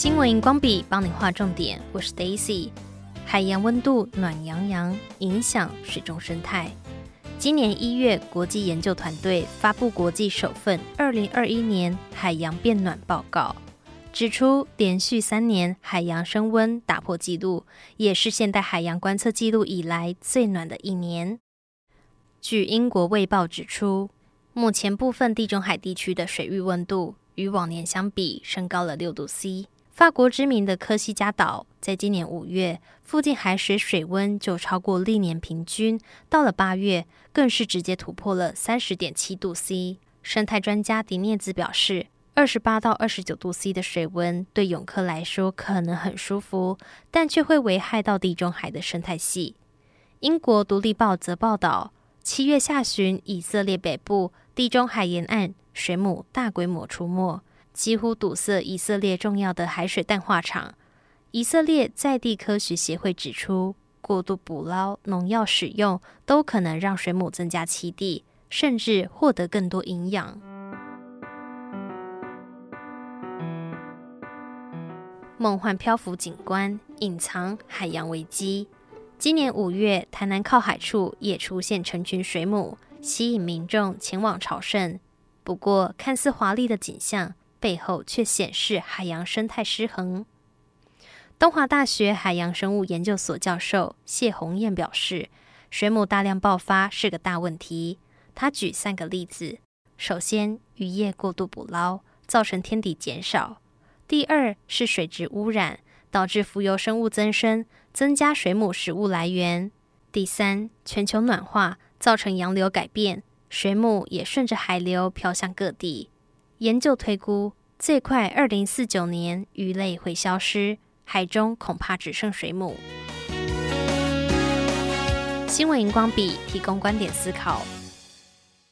新闻荧光笔帮你画重点，我是 Daisy。海洋温度暖洋洋，影响水中生态。今年一月，国际研究团队发布国际首份《二零二一年海洋变暖报告》，指出连续三年海洋升温打破纪录，也是现代海洋观测记录以来最暖的一年。据英国《卫报》指出，目前部分地中海地区的水域温度与往年相比升高了六度 C。法国知名的科西嘉岛，在今年五月，附近海水水温就超过历年平均，到了八月，更是直接突破了三十点七度 C。生态专家迪涅兹表示，二十八到二十九度 C 的水温对泳客来说可能很舒服，但却会危害到地中海的生态系。英国独立报则报道，七月下旬，以色列北部地中海沿岸水母大规模出没。几乎堵塞以色列重要的海水淡化厂。以色列在地科学协会指出，过度捕捞、农药使用都可能让水母增加栖地，甚至获得更多营养。梦幻漂浮景观隐藏海洋危机。今年五月，台南靠海处也出现成群水母，吸引民众前往朝圣。不过，看似华丽的景象。背后却显示海洋生态失衡。东华大学海洋生物研究所教授谢红燕表示，水母大量爆发是个大问题。他举三个例子：首先，渔业过度捕捞，造成天敌减少；第二是水质污染，导致浮游生物增生，增加水母食物来源；第三，全球暖化造成洋流改变，水母也顺着海流飘向各地。研究推估，最快二零四九年鱼类会消失，海中恐怕只剩水母。新闻荧光笔提供观点思考。